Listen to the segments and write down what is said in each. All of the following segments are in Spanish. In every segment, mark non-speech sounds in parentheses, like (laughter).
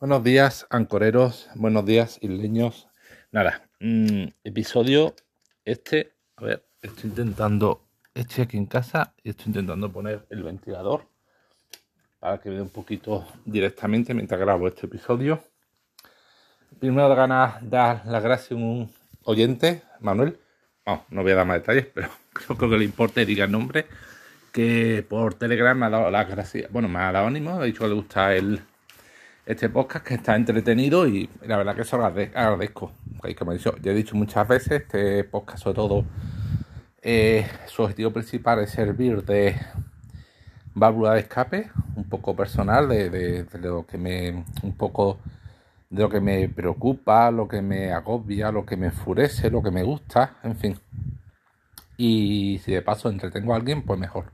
Buenos días, ancoreros. Buenos días, isleños. Nada, mm, episodio este. A ver, estoy intentando. Estoy aquí en casa y estoy intentando poner el ventilador para que vea un poquito directamente mientras grabo este episodio. Primero de ganas dar las gracias a un oyente, Manuel. No, no voy a dar más detalles, (laughs) pero creo que le importa y diga el nombre. Que por Telegram me ha dado las gracias. Bueno, me ha dado ánimo, ha dicho que le gusta el este podcast que está entretenido y la verdad que eso agradezco. Como ya he dicho muchas veces, este podcast sobre todo eh, su objetivo principal es servir de válvula de escape, un poco personal de, lo que me un poco de lo que me preocupa, lo que me agobia, lo que me enfurece, lo que me gusta, en fin. Y si de paso entretengo a alguien, pues mejor.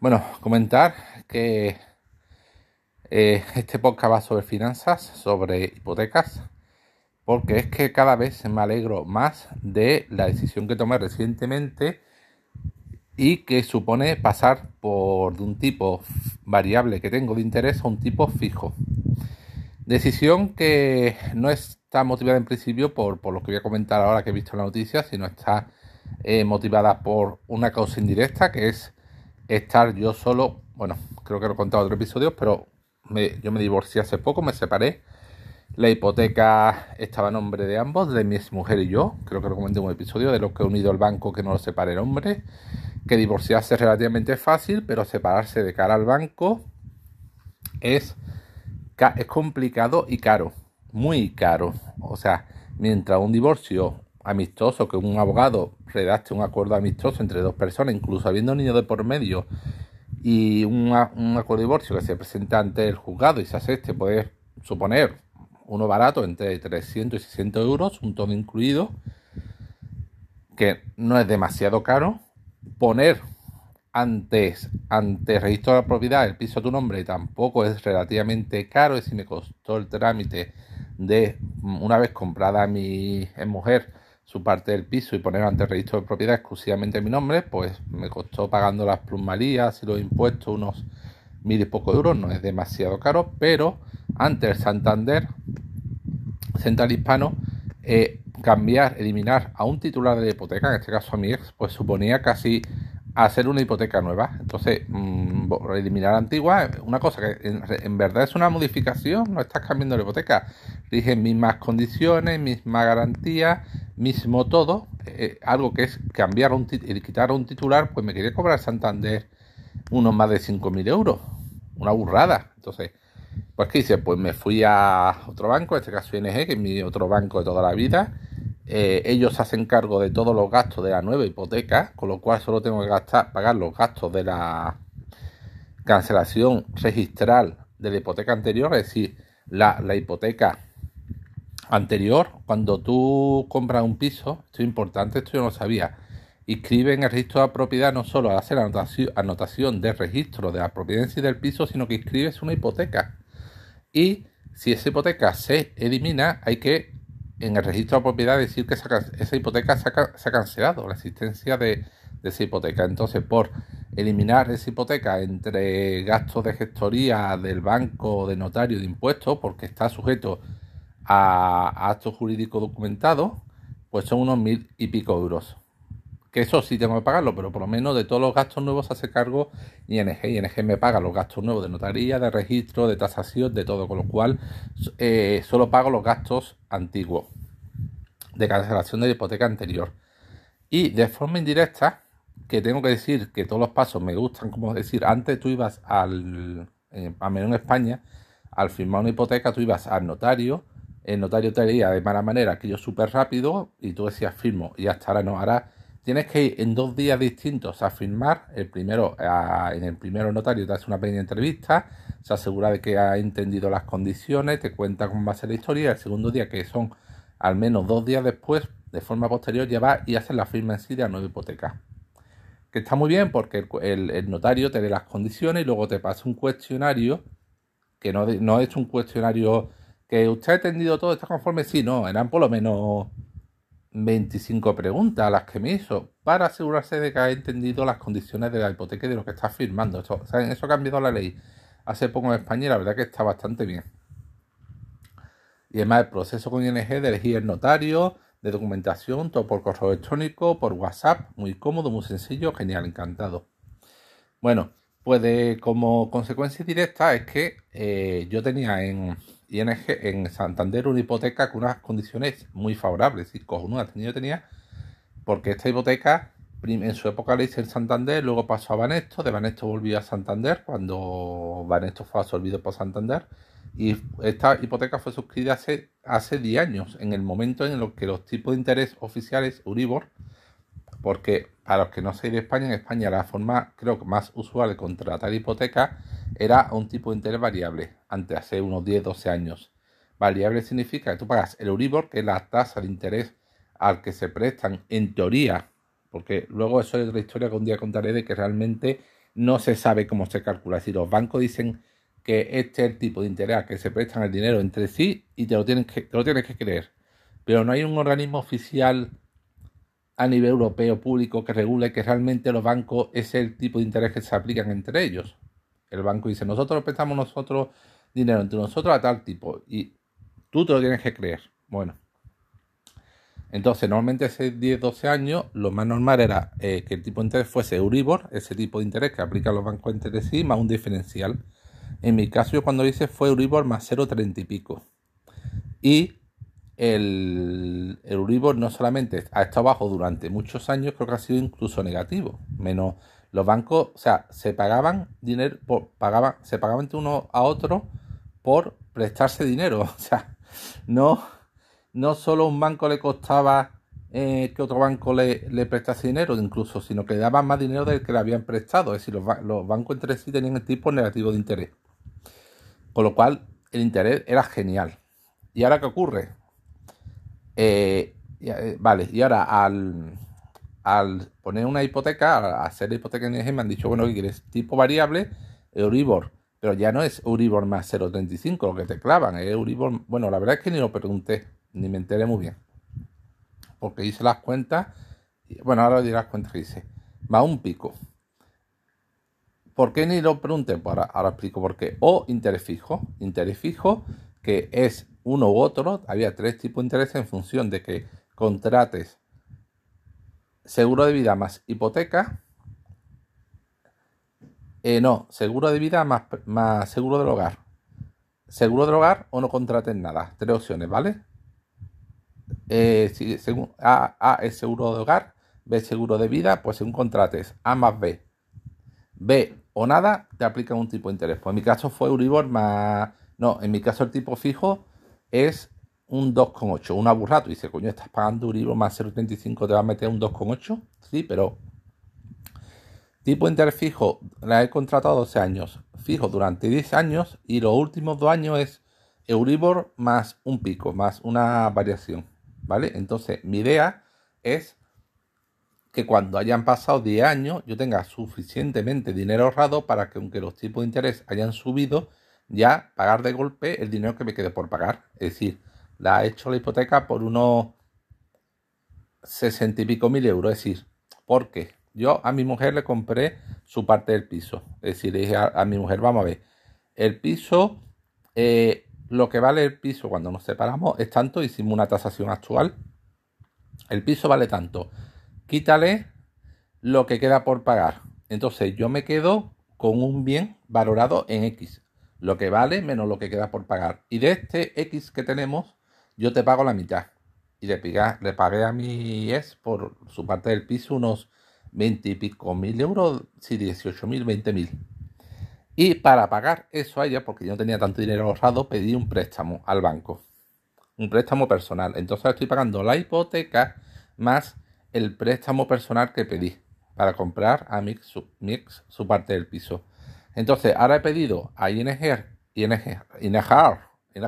Bueno, comentar que eh, este podcast va sobre finanzas, sobre hipotecas, porque es que cada vez me alegro más de la decisión que tomé recientemente y que supone pasar por de un tipo variable que tengo de interés a un tipo fijo. Decisión que no está motivada en principio por, por lo que voy a comentar ahora que he visto en la noticia, sino está eh, motivada por una causa indirecta que es estar yo solo, bueno, creo que lo he contado en otro episodio, pero yo me divorcié hace poco, me separé. La hipoteca estaba a nombre de ambos, de mi mujer y yo. Creo que lo comenté en un episodio de lo que he unido el banco que no lo separe el hombre. Que divorciarse es relativamente fácil, pero separarse de cara al banco es, es complicado y caro. Muy caro. O sea, mientras un divorcio amistoso, que un abogado redacte un acuerdo amistoso entre dos personas, incluso habiendo niños de por medio, y un, acuerdo de divorcio que se presenta ante el juzgado y se acepte puede suponer uno barato entre 300 y 600 euros, un todo incluido, que no es demasiado caro. Poner antes, ante registro de la propiedad el piso a tu nombre tampoco es relativamente caro, es si me costó el trámite de una vez comprada mi mujer su parte del piso y poner ante registro de propiedad exclusivamente mi nombre, pues me costó pagando las plusmalías y los impuestos unos mil y poco euros, no es demasiado caro, pero ante el Santander Central Hispano, eh, cambiar, eliminar a un titular de hipoteca, en este caso a mi ex, pues suponía casi hacer una hipoteca nueva. Entonces, mmm, eliminar la antigua, una cosa que en, verdad es una modificación, no estás cambiando la hipoteca. Rigen mismas condiciones, misma garantía, mismo todo. Eh, algo que es cambiar un y quitar un titular, pues me quería cobrar Santander unos más de 5.000 euros. Una burrada. Entonces, pues ¿qué hice? Pues me fui a otro banco, en este caso ING, que es mi otro banco de toda la vida eh, ellos hacen cargo de todos los gastos de la nueva hipoteca, con lo cual solo tengo que gastar, pagar los gastos de la cancelación registral de la hipoteca anterior, es decir, la, hipoteca anterior, cuando tú compras un piso, esto es importante, esto yo no sabía, inscribe en el registro de la propiedad no solo a hacer anotación, de registro de la propiedad sí del piso, sino que inscribes una hipoteca. Y si esa hipoteca se elimina, hay que en el registro de propiedad decir que esa, hipoteca se ha, cancelado, la existencia de, esa hipoteca. Entonces, por eliminar esa hipoteca entre gastos de gestoría del banco, de notario, de impuestos, porque está sujeto a, actos jurídicos documentados, pues son unos mil y pico euros. Que eso sí tengo que pagarlo, pero por lo menos de todos los gastos nuevos hace cargo ING. ING me paga los gastos nuevos de notaría, de registro, de tasación, de todo, con lo cual eh, solo pago los gastos antiguos de cancelación de la hipoteca anterior. Y de forma indirecta, que tengo que decir que todos los pasos me gustan, como decir, antes tú ibas al, eh, a menos en España, al firmar una hipoteca, tú ibas al notario, el notario te leía de mala manera aquello súper rápido y tú decías firmo y hasta ahora no, ahora tienes que ir en dos días distintos a firmar, el primero, en el primero notario te hace una pequeña entrevista, se asegura de que ha entendido las condiciones, te cuenta cómo va a ser la historia, el segundo día que son al menos dos días después, de forma posterior, llevar y hacer la firma en sí de la nueva hipoteca. Que está muy bien porque el, notario te dé las condiciones y luego te pasa un cuestionario, que no, no es un cuestionario usted ha entendido todo, está conforme, sí, no, eran por lo menos 25 preguntas las que me hizo para asegurarse de que ha entendido las condiciones de la hipoteca y de lo que está firmando. Eso, eso ha cambiado la ley hace poco en España y la verdad que está bastante bien. Y además el proceso con ING de elegir el notario, de documentación, todo por correo electrónico, por WhatsApp, muy cómodo, muy sencillo, genial, encantado. Bueno, pues como consecuencia directa es que eh, yo tenía en ING, en Santander, una hipoteca con unas condiciones muy favorables. Y cojonudas tenía, tenía, porque esta hipoteca en su época la hice en Santander, luego pasó a Banesto, de Banesto volvió a Santander cuando Banesto fue absorbido por Santander y esta hipoteca fue suscrita hace, hace 10 años, en el momento en el que los tipos de interés oficiales Uribor porque para los que no sois de España, en España la forma creo que más usual de contratar hipoteca era un tipo de interés variable, antes hace unos 10, 12 años. Variable significa que tú pagas el Euribor, que es la tasa de interés al que se prestan, en teoría, porque luego eso es otra historia que un día contaré de que realmente no se sabe cómo se calcula. Decir, los bancos dicen que este es el tipo de interés al que se prestan el dinero entre sí y te lo tienes que, te lo tienes que creer. Pero no hay un organismo oficial a nivel europeo público que regule que realmente los bancos es el tipo de interés que se aplican entre ellos. El banco dice, nosotros prestamos nosotros dinero entre nosotros a tal tipo y tú te lo tienes que creer. Bueno. Entonces, normalmente hace 10, 12 años, lo más normal era eh, que el tipo de interés fuese Euribor, ese tipo de interés que aplican los bancos entre sí, más un diferencial. En mi caso, yo cuando hice fue Euribor más 0,30 y pico. Y el, el Euribor no solamente ha estado bajo durante muchos años, creo que ha sido incluso negativo. Menos los bancos, o sea, se pagaban dinero, por, pagaban, se pagaban entre uno a otro por prestarse dinero. (laughs) O sea, no, no solo un banco le costaba eh, que otro banco le, le, prestase dinero, incluso, sino que le daban más dinero del que le habían prestado. Es decir, los, los bancos entre sí tenían el tipo negativo de interés. Con lo cual, el interés era genial. ¿Y ahora qué ocurre? Eh, eh, vale, y ahora al, poner una hipoteca, al hacer la hipoteca en ING, me han dicho, bueno, ¿qué quieres? Tipo variable, Euribor. Pero ya no es Euribor más 0,35 lo que te clavan, es Euribor. Bueno, la verdad es que ni lo pregunté, ni me enteré muy bien. Porque hice las cuentas, bueno, ahora diré las cuentas que hice. Va un pico. ¿Por qué ni lo pregunté? Pues ahora, ahora explico por qué. O interés fijo. Interés fijo, que es uno u otro, había tres tipos de interés en función de que contrates seguro de vida más hipoteca. Eh, no, seguro de vida más, seguro del hogar. Seguro del hogar o no contrates nada. Tres opciones, ¿vale? Eh, si, según, a, a, es seguro de hogar, B seguro de vida, pues según contrates A más B. B o nada, te aplica un tipo de interés. Pues en mi caso fue Uribor más... No, en mi caso el tipo fijo es un 2,8, una burrata. Dice, coño, estás pagando un libro más 0,35, te va a meter un 2,8. Sí, pero tipo interfijo, la he contratado 12 años, fijo durante 10 años y los últimos dos años es Euribor más un pico, más una variación, ¿vale? Entonces, mi idea es que cuando hayan pasado 10 años yo tenga suficientemente dinero ahorrado para que aunque los tipos de interés hayan subido, ya pagar de golpe el dinero que me quede por pagar. Es decir, la he hecho la hipoteca por unos sesenta y pico mil euros. Es decir, porque yo a mi mujer le compré su parte del piso. Es decir, le dije a, mi mujer, vamos a ver, el piso, eh, lo que vale el piso cuando nos separamos es tanto, hicimos una tasación actual. El piso vale tanto. Quítale lo que queda por pagar. Entonces yo me quedo con un bien valorado en X lo que vale menos lo que queda por pagar. Y de este X que tenemos, yo te pago la mitad. Y le, pagué a mi ex por su parte del piso unos 20 y pico mil euros, sí, 18 mil, 20 mil. Y para pagar eso a ella, porque yo no tenía tanto dinero ahorrado, pedí un préstamo al banco. Un préstamo personal. Entonces estoy pagando la hipoteca más el préstamo personal que pedí para comprar a Mix su, Mix, su parte del piso. Entonces, ahora he pedido a ING, ING, ING, ING,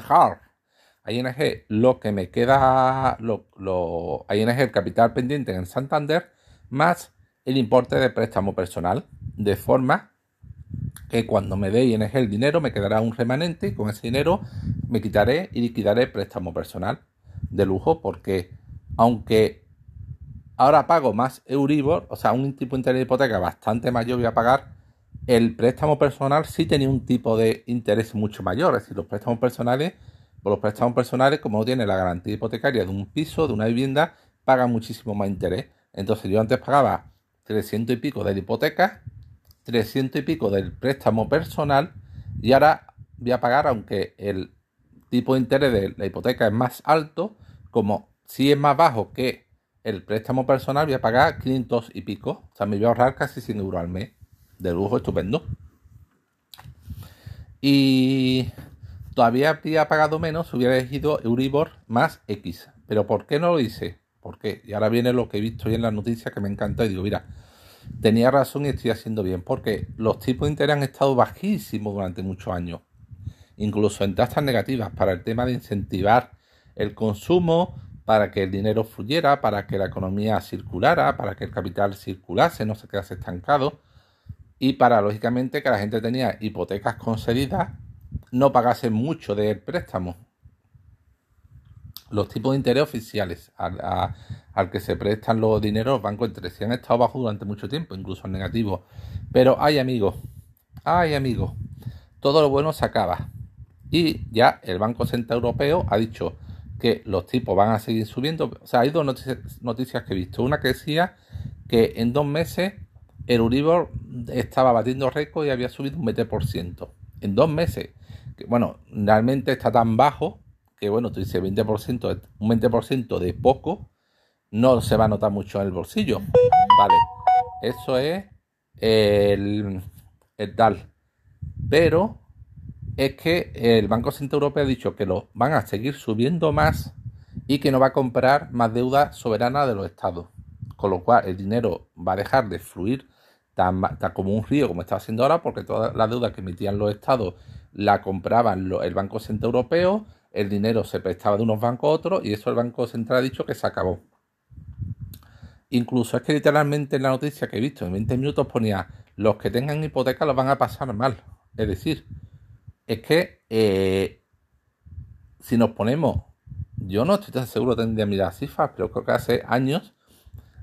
ING lo que me queda, lo, lo, ING el capital pendiente en Santander, más el importe de préstamo personal, de forma que cuando me dé ING el dinero me quedará un remanente y con ese dinero me quitaré y liquidaré préstamo personal de lujo porque aunque ahora pago más Euribor, o sea, un tipo de interés de hipoteca bastante mayor voy a pagar el préstamo personal sí tenía un tipo de interés mucho mayor. Es decir, los préstamos personales Por los préstamos personales, como tiene la garantía hipotecaria de un piso, de una vivienda, paga muchísimo más interés. Entonces yo antes pagaba 300 y pico de la hipoteca, 300 y pico del préstamo personal y ahora voy a pagar, aunque el tipo de interés de la hipoteca es más alto, como si es más bajo que el préstamo personal, voy a pagar 500 y pico. O sea, me voy a ahorrar casi 100 euros al mes. De lujo, estupendo. Y todavía habría pagado menos si hubiera elegido Euribor más X. Pero ¿por qué no lo hice? ¿Por qué? Y ahora viene lo que he visto hoy en las noticias que me encanta y digo, mira, tenía razón y estoy haciendo bien. Porque los tipos de interés han estado bajísimos durante muchos años. Incluso en tasas negativas para el tema de incentivar el consumo, para que el dinero fluyera, para que la economía circulara, para que el capital circulase, no se quedase estancado y para, lógicamente, que la gente tenía hipotecas concedidas, no pagase mucho del préstamo. Los tipos de interés oficiales al, que se prestan los dineros bancos entre sí han estado bajos durante mucho tiempo, incluso negativos. Pero hay amigos, hay amigos, todo lo bueno se acaba. Y ya el Banco Central Europeo ha dicho que los tipos van a seguir subiendo. O sea, hay dos noticias, que he visto. Una que decía que en dos meses el Uribor estaba batiendo récord y había subido un 20%. En dos meses. bueno, realmente está tan bajo que, bueno, tú dices 20%, un 20% de poco no se va a notar mucho en el bolsillo. Vale, eso es el, el. Pero es que el Banco Central Europeo ha dicho que lo van a seguir subiendo más y que no va a comprar más deuda soberana de los estados. Con lo cual el dinero va a dejar de fluir tan, como un río como está haciendo ahora, porque toda la deuda que emitían los estados la compraban el Banco Central Europeo, el dinero se prestaba de unos bancos a otros y eso el Banco Central ha dicho que se acabó. Incluso es que literalmente en la noticia que he visto en 20 minutos ponía los que tengan hipoteca los van a pasar mal. Es decir, es que eh, si nos ponemos, yo no estoy tan seguro, tendría mirar cifras, pero creo que hace años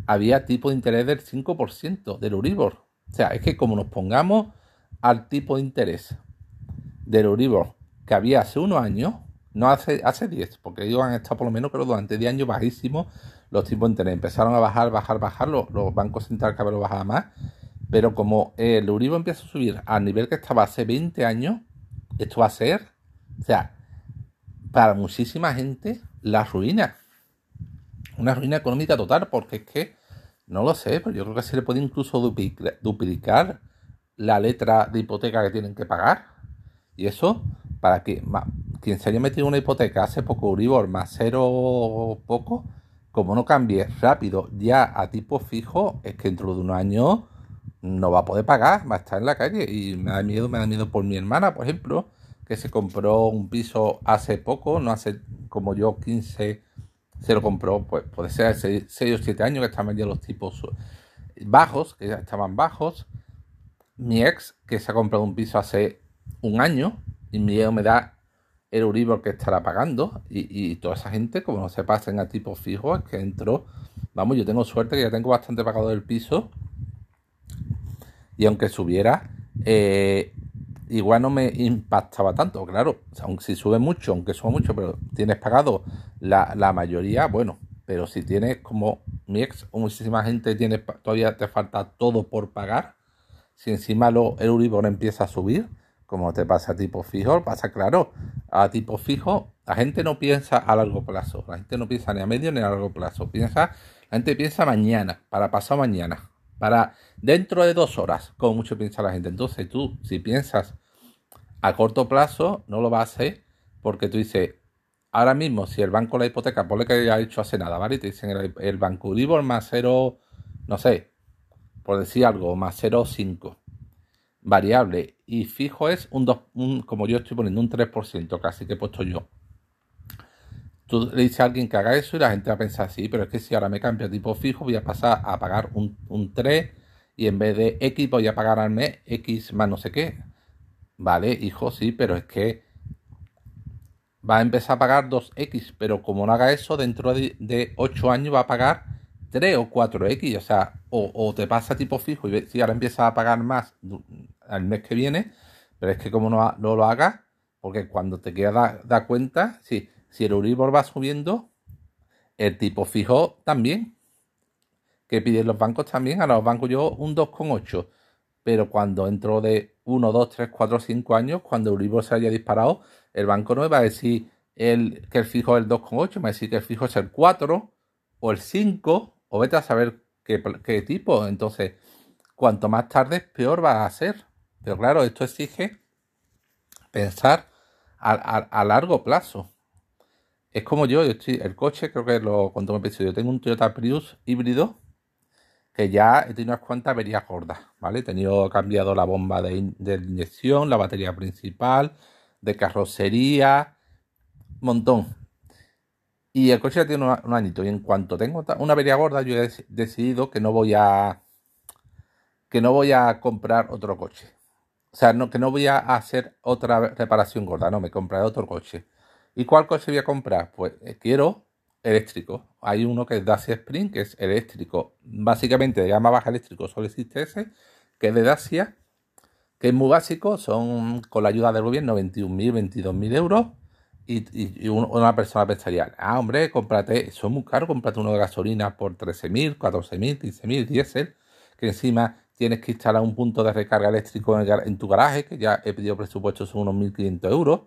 había tipo de interés del 5% del Uribor. O sea, es que como nos pongamos al tipo de interés del Uribor que había hace unos años, no hace, hace 10, porque ellos han estado por lo menos, pero durante 10 años bajísimos los tipos de interés. Empezaron a bajar, bajar, bajar, los, bancos centrales vez lo bajaban más, pero como el Uribor empieza a subir al nivel que estaba hace 20 años, esto va a ser, o sea, para muchísima gente, la ruina. Una ruina económica total, porque es que, no lo sé, pero yo creo que se le puede incluso duplicar la letra de hipoteca que tienen que pagar. Y eso, para que quien se haya metido una hipoteca hace poco, Uribor más cero poco, como no cambie rápido ya a tipo fijo, es que dentro de un año no va a poder pagar, va a estar en la calle y me da miedo, me da miedo por mi hermana, por ejemplo, que se compró un piso hace poco, no hace como yo 15, se lo compró, pues puede ser hace 6 o 7 años que estaban ya los tipos bajos, que ya estaban bajos. Mi ex, que se ha comprado un piso hace un año, y miedo me da el Euribor que estará pagando, y, y toda esa gente, como no se pasen a tipo fijo, es que entró, vamos, yo tengo suerte que ya tengo bastante pagado del piso, y aunque subiera, eh, igual no me impactaba tanto, claro, aunque si sube mucho, aunque sube mucho, pero tienes pagado la, mayoría, bueno, pero si tienes como mi ex o muchísima gente tiene todavía te falta todo por pagar, si encima lo, el Uribor empieza a subir, como te pasa a tipo fijo, pasa claro, a tipo fijo, la gente no piensa a largo plazo, la gente no piensa ni a medio ni a largo plazo, piensa, la gente piensa mañana, para pasar mañana para dentro de dos horas, como mucho piensa la gente. Entonces tú, si piensas a corto plazo, no lo vas a hacer porque tú dices, ahora mismo, si el banco la hipoteca, ponle que ha hecho hace nada, ¿vale? Y te dicen el, banco Uribor más cero, no sé, por decir algo, más 0,5 variable y fijo es un 2, como yo estoy poniendo un 3%, casi que he puesto yo. Tú le dices a alguien que haga eso y la gente va a pensar, sí, pero es que si ahora me cambio a tipo fijo, voy a pasar a pagar un, 3 y en vez de X voy a pagar al mes X más no sé qué. Vale, hijo, sí, pero es que va a empezar a pagar 2X, pero como no haga eso, dentro de, 8 años va a pagar 3 o 4X, o sea, o, te pasa tipo fijo y si ahora empiezas a pagar más al mes que viene, pero es que como no, no lo hagas, Porque cuando te quedas da, cuenta, si, si el Euribor va subiendo, el tipo fijo también. Que piden los bancos también. A los bancos yo un 2,8. Pero cuando entro de 1, 2, 3, 4, 5 años, cuando Euribor se haya disparado, el banco no me va a decir el, que el fijo es el 2,8, me va a decir que el fijo es el 4 o el 5, o vete a saber qué, qué tipo. Entonces, cuanto más tarde, peor va a ser. Pero claro, esto exige pensar a, largo plazo. Es como yo, yo estoy, el coche, creo que lo cuando me pensé, yo tengo un Toyota Prius híbrido que ya he tenido unas cuantas averías gordas, ¿vale? He tenido cambiado la bomba de, inyección, la batería principal, de carrocería, montón. Y el coche ya tiene un, añito. Y en cuanto tengo una avería gorda, yo he decidido que no voy a que no voy a comprar otro coche. O sea, que no voy a hacer otra reparación gorda, no, me compraré otro coche. ¿Y cuál coche voy a comprar? Pues eh, quiero eléctrico. Hay uno que es Dacia Spring, que es eléctrico. Básicamente de gama baja eléctrico solo existe ese, que es de Dacia, que es muy básico, son con la ayuda del gobierno 21.000, 22.000 euros. Y, una persona pensaría, ah, hombre, cómprate, eso es muy caro, cómprate uno de gasolina por 13.000, 14.000, 15.000, diésel, que encima tienes que instalar un punto de recarga eléctrico en, tu garaje, que ya he pedido presupuesto, son unos 1.500 euros.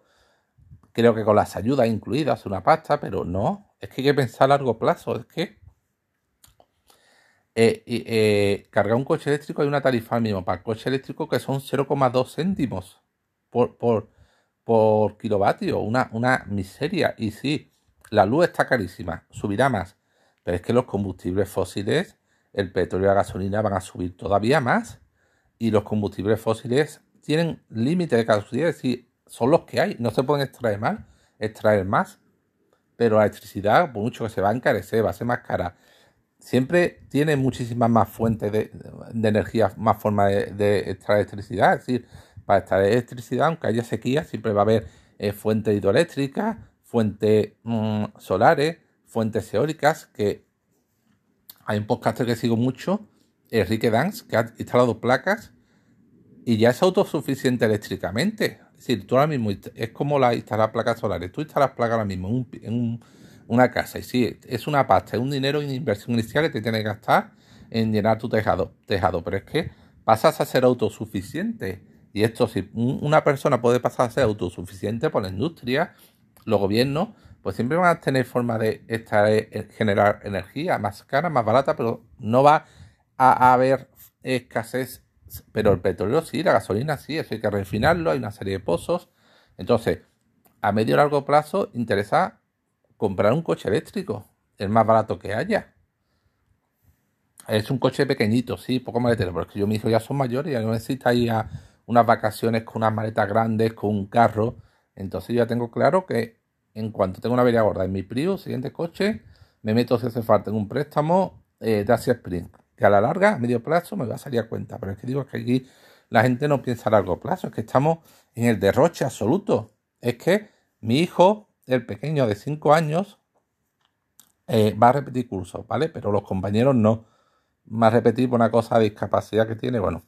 Creo que con las ayudas incluidas, una pasta, pero no, es que hay que pensar a largo plazo, es que eh, eh, cargar un coche eléctrico hay una tarifa mínima para el coche eléctrico que son 0,2 céntimos por, kilovatio, una, una miseria. Y sí, la luz está carísima, subirá más, pero es que los combustibles fósiles el petróleo y la gasolina van a subir todavía más y los combustibles fósiles tienen límite de caducidad, es decir, son los que hay, no se pueden extraer más, extraer más, pero la electricidad, por mucho que se va a encarecer, va a ser más cara. Siempre tiene muchísimas más fuentes de, energía, más formas de, extraer electricidad, es decir, para extraer electricidad, aunque haya sequía, siempre va a haber eh, fuentes hidroeléctricas, fuentes mm, solares, fuentes eólicas que hay un podcaster que sigo mucho, Enrique Dance, que ha instalado placas y ya es autosuficiente eléctricamente. Es decir, tú ahora mismo es como la instalar placas solares. Tú instalas placas ahora mismo en, una casa y sí, es una pasta, es un dinero en inversión inicial que te tienes que gastar en llenar tu tejado, tejado. Pero es que pasas a ser autosuficiente. Y esto, si una persona puede pasar a ser autosuficiente por la industria, los gobiernos pues siempre van a tener forma de eh, generar energía más cara, más barata, pero no va a haber escasez. Pero el petróleo sí, la gasolina sí, eso hay que refinarlo, hay una serie de pozos. Entonces, a medio y largo plazo interesa comprar un coche eléctrico, el más barato que haya. Es un coche pequeñito, sí, poco maletero, porque yo mis hijos ya son mayores y ya no necesita ir a unas vacaciones con unas maletas grandes, con un carro. Entonces ya tengo claro que en cuanto tengo una avería gorda en mi Prius, siguiente coche, me meto si hace falta en un préstamo eh, de Asia Spring, que a la larga, a medio plazo, me va a salir a cuenta. Pero es que digo que aquí la gente no piensa a largo plazo, es que estamos en el derroche absoluto. Es que mi hijo, el pequeño de 5 años, eh, va a repetir cursos, ¿vale? Pero los compañeros no. Va a repetir por una cosa de discapacidad que tiene, bueno,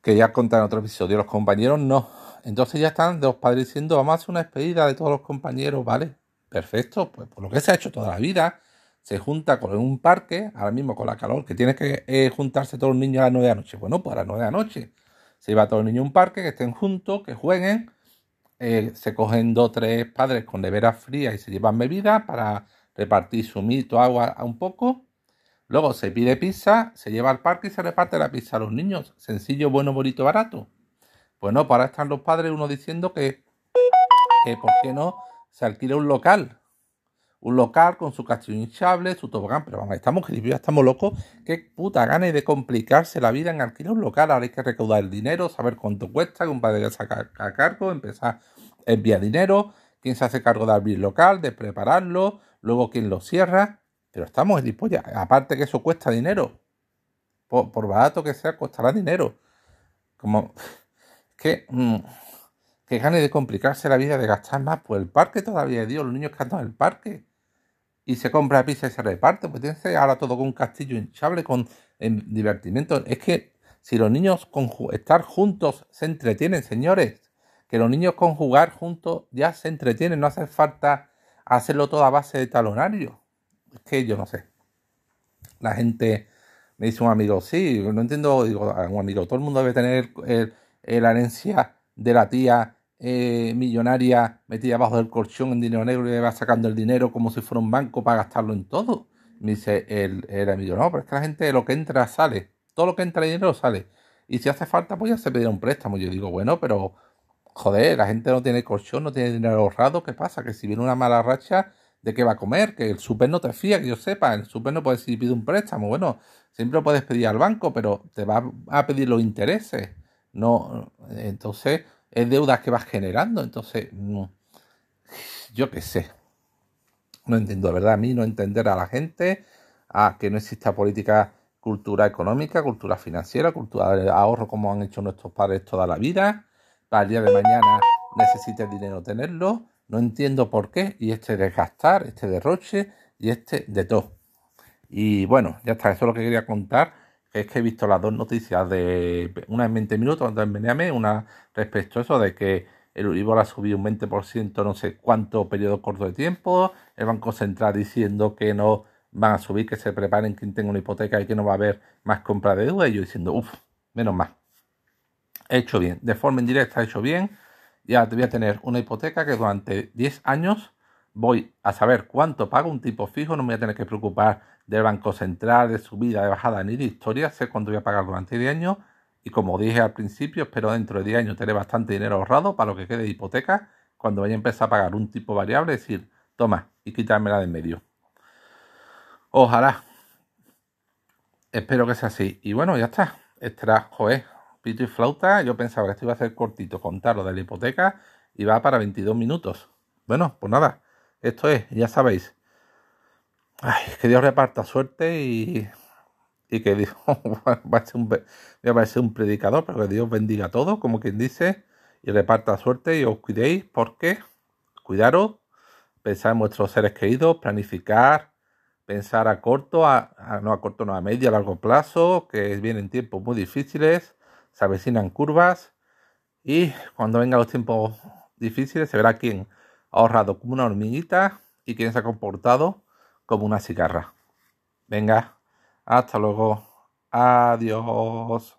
que ya contaré en otro episodio. Los compañeros no entonces ya están los padres diciendo, vamos a hacer una despedida de todos los compañeros, ¿vale? Perfecto, pues por lo que se ha hecho toda la vida, se junta con un parque, ahora mismo con la calor, que tiene que eh, juntarse todos los niños a las 9 de la noche. Bueno, pues a las 9 de la noche se lleva a todos los niños a un parque, que estén juntos, que jueguen, eh, se cogen dos o tres padres con neveras frías y se llevan bebidas para repartir su mito, agua a un poco. Luego se pide pizza, se lleva al parque y se reparte la pizza a los niños. Sencillo, bueno, bonito, barato. Bueno, para están los padres uno diciendo que, que por qué no se alquila un local. Un local con su castillo hinchable, su tobogán, pero vamos, estamos ya estamos locos. Qué puta gana de complicarse la vida en alquilar un local. Ahora hay que recaudar el dinero, saber cuánto cuesta, que un padre saca a cargo, empezar a enviar dinero, quién se hace cargo de abrir local, de prepararlo, luego quién lo cierra. Pero estamos en dispolla. Aparte que eso cuesta dinero. Por, barato que sea, costará dinero. Como que, mm, que gane de complicarse la vida, de gastar más. Pues el parque todavía Dios, los niños que en el parque. Y se compra pizza y se reparte. Pues tiene que ser ahora todo con un castillo hinchable, con divertimiento. Es que si los niños con estar juntos se entretienen, señores, que los niños con jugar juntos ya se entretienen, no hace falta hacerlo todo a base de talonario. Es que yo no sé. La gente me dice un amigo, sí, no entiendo, digo, un amigo, todo el mundo debe tener la herencia de la tía eh, millonaria metida abajo del colchón en dinero negro y le va sacando el dinero como si fuera un banco para gastarlo en todo. Me dice el, el amigo, no, pero es que la gente lo que entra sale, todo lo que entra dinero sale. Y si hace falta, pues ya se pedirá un préstamo. Yo digo, bueno, pero joder, la gente no tiene colchón, no tiene dinero ahorrado, ¿qué pasa? Que si viene una mala racha, ¿de qué va a comer? Que el super no te fía, que yo sepa, el super no puede si pide un préstamo, bueno, siempre lo puedes pedir al banco, pero te va a pedir los intereses. No, entonces es deudas que vas generando, entonces yo qué sé. No entiendo, de verdad, a mí no entender a la gente, a que no exista política cultura económica, cultura financiera, cultura de ahorro como han hecho nuestros padres toda la vida. Para el día de mañana necesites dinero tenerlo. No entiendo por qué. Y este desgastar, este derroche y este de todo. Y bueno, ya está. Eso es lo que quería contar. Es que he visto las dos noticias de una en 20 minutos, otra en Beneame, una respecto a eso de que el Uribor ha subido un 20% no sé cuánto periodo corto de tiempo, el Banco Central diciendo que no van a subir, que se preparen quien tenga una hipoteca y que no va a haber más compra de deuda. Y yo diciendo, uff, menos mal. He hecho bien, de forma indirecta he hecho bien. Ya te voy a tener una hipoteca que durante 10 años voy a saber cuánto pago un tipo fijo, no me voy a tener que preocupar del Banco Central, de subida, de bajada, ni de historia, sé cuánto voy a pagar durante 10 años. Y como dije al principio, espero dentro de 10 años tener bastante dinero ahorrado para lo que quede de hipoteca cuando vaya a empezar a pagar un tipo variable, es decir, toma y quitármela de en medio. Ojalá. Espero que sea así. Y bueno, ya está. Estará, joder, pito y flauta. Yo pensaba que esto iba a ser cortito, contar lo de la hipoteca y va para 22 minutos. Bueno, pues nada. Esto es, ya sabéis. Ay, que Dios reparta suerte y, y que Dios (laughs) va a ser un, predicador, pero que Dios bendiga a todos, como quien dice, y reparta suerte y os cuidéis, porque cuidaros, pensar en vuestros seres queridos, planificar, pensar a corto, a, no a corto, no a medio, a largo plazo, que vienen tiempos muy difíciles, se avecinan curvas y cuando vengan los tiempos difíciles se verá quién ahorrado como una hormiguita y quién se ha comportado como una cigarra. Venga, hasta luego. Adiós.